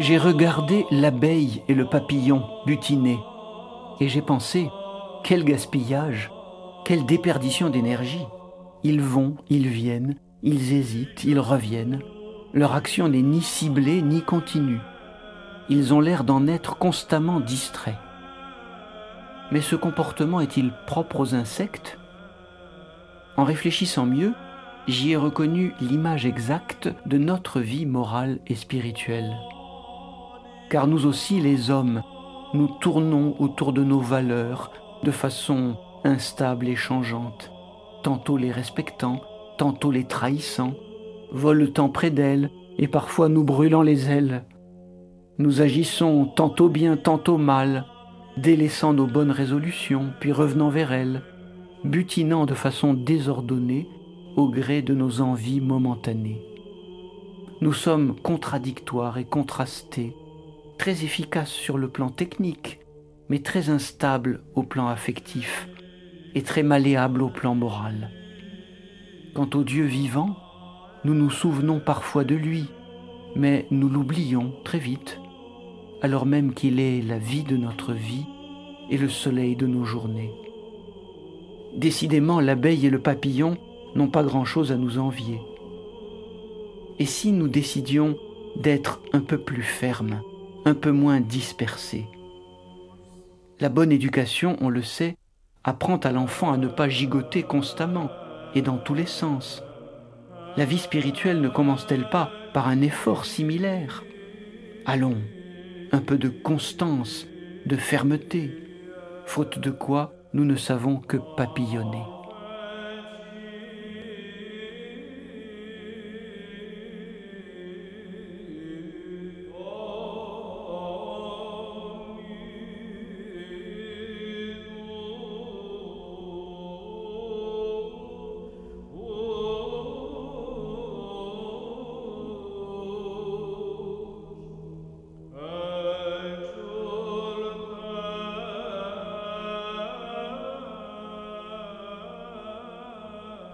J'ai regardé l'abeille et le papillon butinés, et j'ai pensé, quel gaspillage, quelle déperdition d'énergie. Ils vont, ils viennent, ils hésitent, ils reviennent. Leur action n'est ni ciblée ni continue. Ils ont l'air d'en être constamment distraits. Mais ce comportement est-il propre aux insectes? En réfléchissant mieux, j'y ai reconnu l'image exacte de notre vie morale et spirituelle. Car nous aussi, les hommes, nous tournons autour de nos valeurs de façon instable et changeante, tantôt les respectant, tantôt les trahissant, voletant près d'elles et parfois nous brûlant les ailes. Nous agissons tantôt bien, tantôt mal, délaissant nos bonnes résolutions, puis revenant vers elles, butinant de façon désordonnée au gré de nos envies momentanées. Nous sommes contradictoires et contrastés, très efficaces sur le plan technique, mais très instables au plan affectif et très malléables au plan moral. Quant au Dieu vivant, nous nous souvenons parfois de lui, mais nous l'oublions très vite, alors même qu'il est la vie de notre vie et le soleil de nos journées. Décidément, l'abeille et le papillon n'ont pas grand-chose à nous envier. Et si nous décidions d'être un peu plus fermes, un peu moins dispersés La bonne éducation, on le sait, apprend à l'enfant à ne pas gigoter constamment et dans tous les sens. La vie spirituelle ne commence-t-elle pas par un effort similaire? Allons, un peu de constance, de fermeté, faute de quoi nous ne savons que papillonner.